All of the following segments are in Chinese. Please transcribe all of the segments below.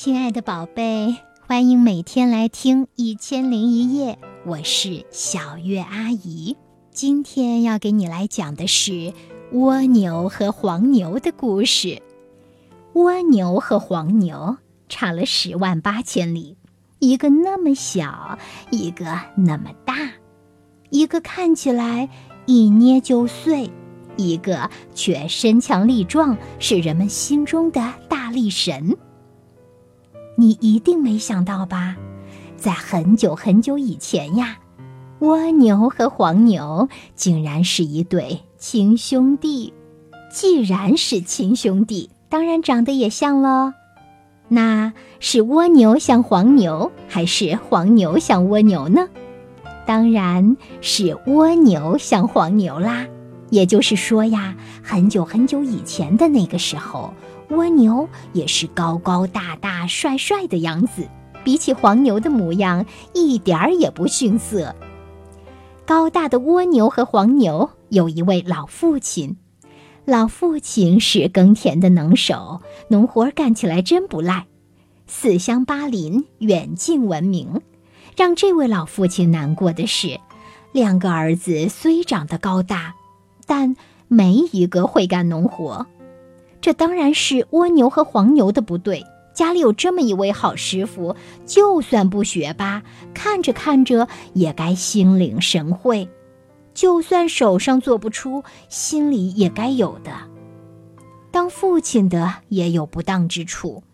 亲爱的宝贝，欢迎每天来听《一千零一夜》，我是小月阿姨。今天要给你来讲的是蜗牛和黄牛的故事。蜗牛和黄牛差了十万八千里，一个那么小，一个那么大，一个看起来一捏就碎，一个却身强力壮，是人们心中的大力神。你一定没想到吧，在很久很久以前呀，蜗牛和黄牛竟然是一对亲兄弟。既然是亲兄弟，当然长得也像喽。那是蜗牛像黄牛，还是黄牛像蜗牛呢？当然是蜗牛像黄牛啦。也就是说呀，很久很久以前的那个时候。蜗牛也是高高大大、帅帅的样子，比起黄牛的模样，一点儿也不逊色。高大的蜗牛和黄牛有一位老父亲，老父亲是耕田的能手，农活干起来真不赖，四乡八邻、远近闻名。让这位老父亲难过的是，两个儿子虽长得高大，但没一个会干农活。这当然是蜗牛和黄牛的不对。家里有这么一位好师傅，就算不学吧，看着看着也该心领神会；就算手上做不出，心里也该有的。当父亲的也有不当之处，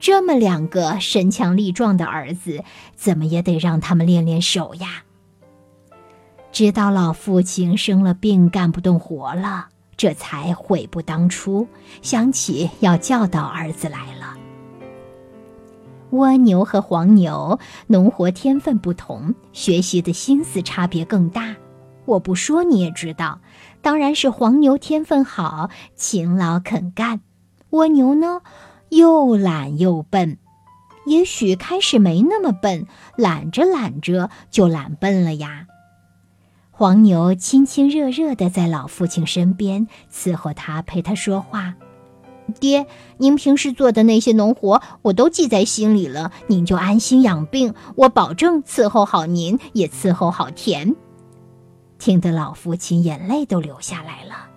这么两个身强力壮的儿子，怎么也得让他们练练手呀。直到老父亲生了病，干不动活了。这才悔不当初，想起要教导儿子来了。蜗牛和黄牛农活天分不同，学习的心思差别更大。我不说你也知道，当然是黄牛天分好，勤劳肯干。蜗牛呢，又懒又笨。也许开始没那么笨，懒着懒着就懒笨了呀。黄牛亲亲热热地在老父亲身边伺候他，陪他说话。爹，您平时做的那些农活我都记在心里了，您就安心养病，我保证伺候好您，也伺候好田。听得老父亲眼泪都流下来了。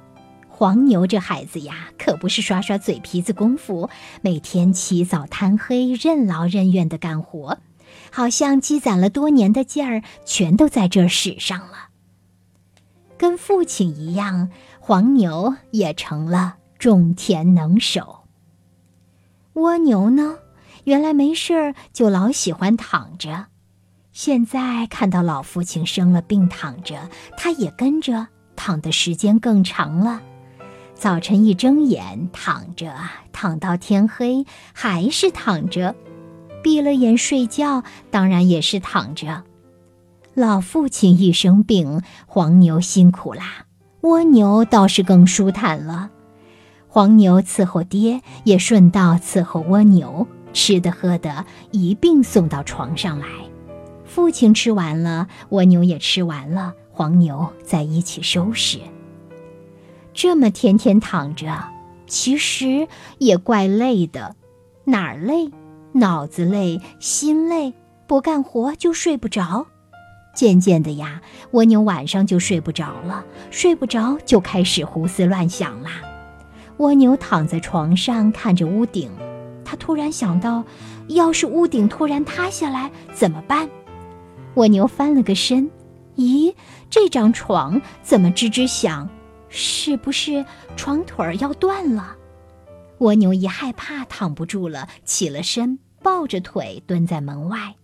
黄牛这孩子呀，可不是耍耍嘴皮子功夫，每天起早贪黑，任劳任怨地干活，好像积攒了多年的劲儿，全都在这儿使上了。跟父亲一样，黄牛也成了种田能手。蜗牛呢，原来没事儿就老喜欢躺着，现在看到老父亲生了病躺着，它也跟着躺的时间更长了。早晨一睁眼躺着，躺到天黑还是躺着；闭了眼睡觉，当然也是躺着。老父亲一生病，黄牛辛苦啦。蜗牛倒是更舒坦了。黄牛伺候爹，也顺道伺候蜗牛，吃的喝的一并送到床上来。父亲吃完了，蜗牛也吃完了，黄牛在一起收拾。这么天天躺着，其实也怪累的。哪儿累？脑子累，心累，不干活就睡不着。渐渐的呀，蜗牛晚上就睡不着了，睡不着就开始胡思乱想啦。蜗牛躺在床上看着屋顶，他突然想到，要是屋顶突然塌下来怎么办？蜗牛翻了个身，咦，这张床怎么吱吱响？是不是床腿儿要断了？蜗牛一害怕，躺不住了，起了身，抱着腿蹲在门外。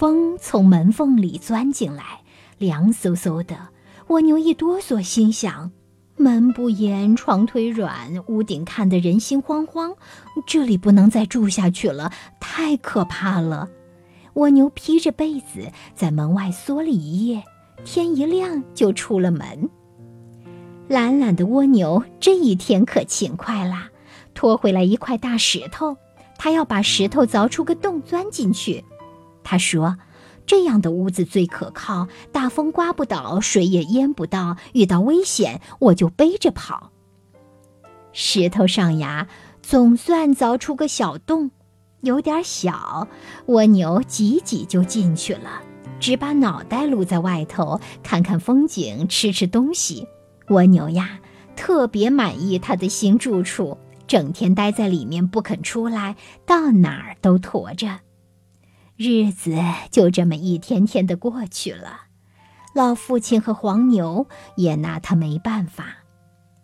风从门缝里钻进来，凉飕飕的。蜗牛一哆嗦，心想：门不严，床腿软，屋顶看得人心惶惶，这里不能再住下去了，太可怕了。蜗牛披着被子在门外缩了一夜，天一亮就出了门。懒懒的蜗牛这一天可勤快啦，拖回来一块大石头，它要把石头凿出个洞钻进去。他说：“这样的屋子最可靠，大风刮不倒，水也淹不到。遇到危险，我就背着跑。”石头上呀，总算凿出个小洞。有点小，蜗牛挤挤就进去了，只把脑袋露在外头，看看风景，吃吃东西。蜗牛呀，特别满意它的新住处，整天待在里面不肯出来，到哪儿都驮着。日子就这么一天天的过去了，老父亲和黄牛也拿他没办法。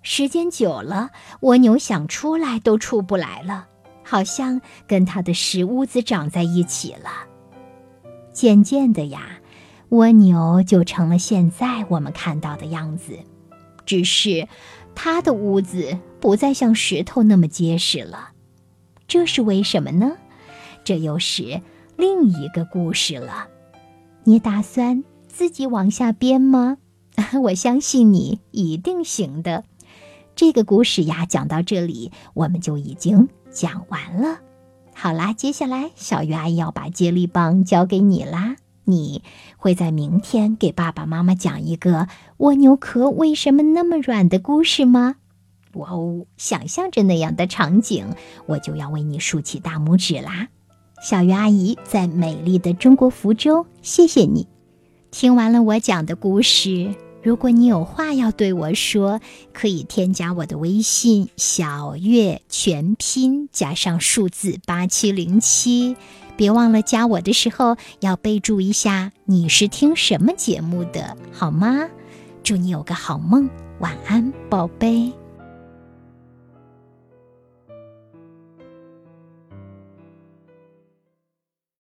时间久了，蜗牛想出来都出不来了，好像跟它的石屋子长在一起了。渐渐的呀，蜗牛就成了现在我们看到的样子。只是，他的屋子不再像石头那么结实了，这是为什么呢？这又是另一个故事了。你打算自己往下编吗？我相信你一定行的。这个故事呀，讲到这里，我们就已经讲完了。好啦，接下来小鱼阿姨要把接力棒交给你啦。你会在明天给爸爸妈妈讲一个蜗牛壳为什么那么软的故事吗？哇哦，想象着那样的场景，我就要为你竖起大拇指啦！小鱼阿姨在美丽的中国福州，谢谢你。听完了我讲的故事，如果你有话要对我说，可以添加我的微信“小月全拼”加上数字八七零七。别忘了加我的时候要备注一下你是听什么节目的，好吗？祝你有个好梦，晚安，宝贝。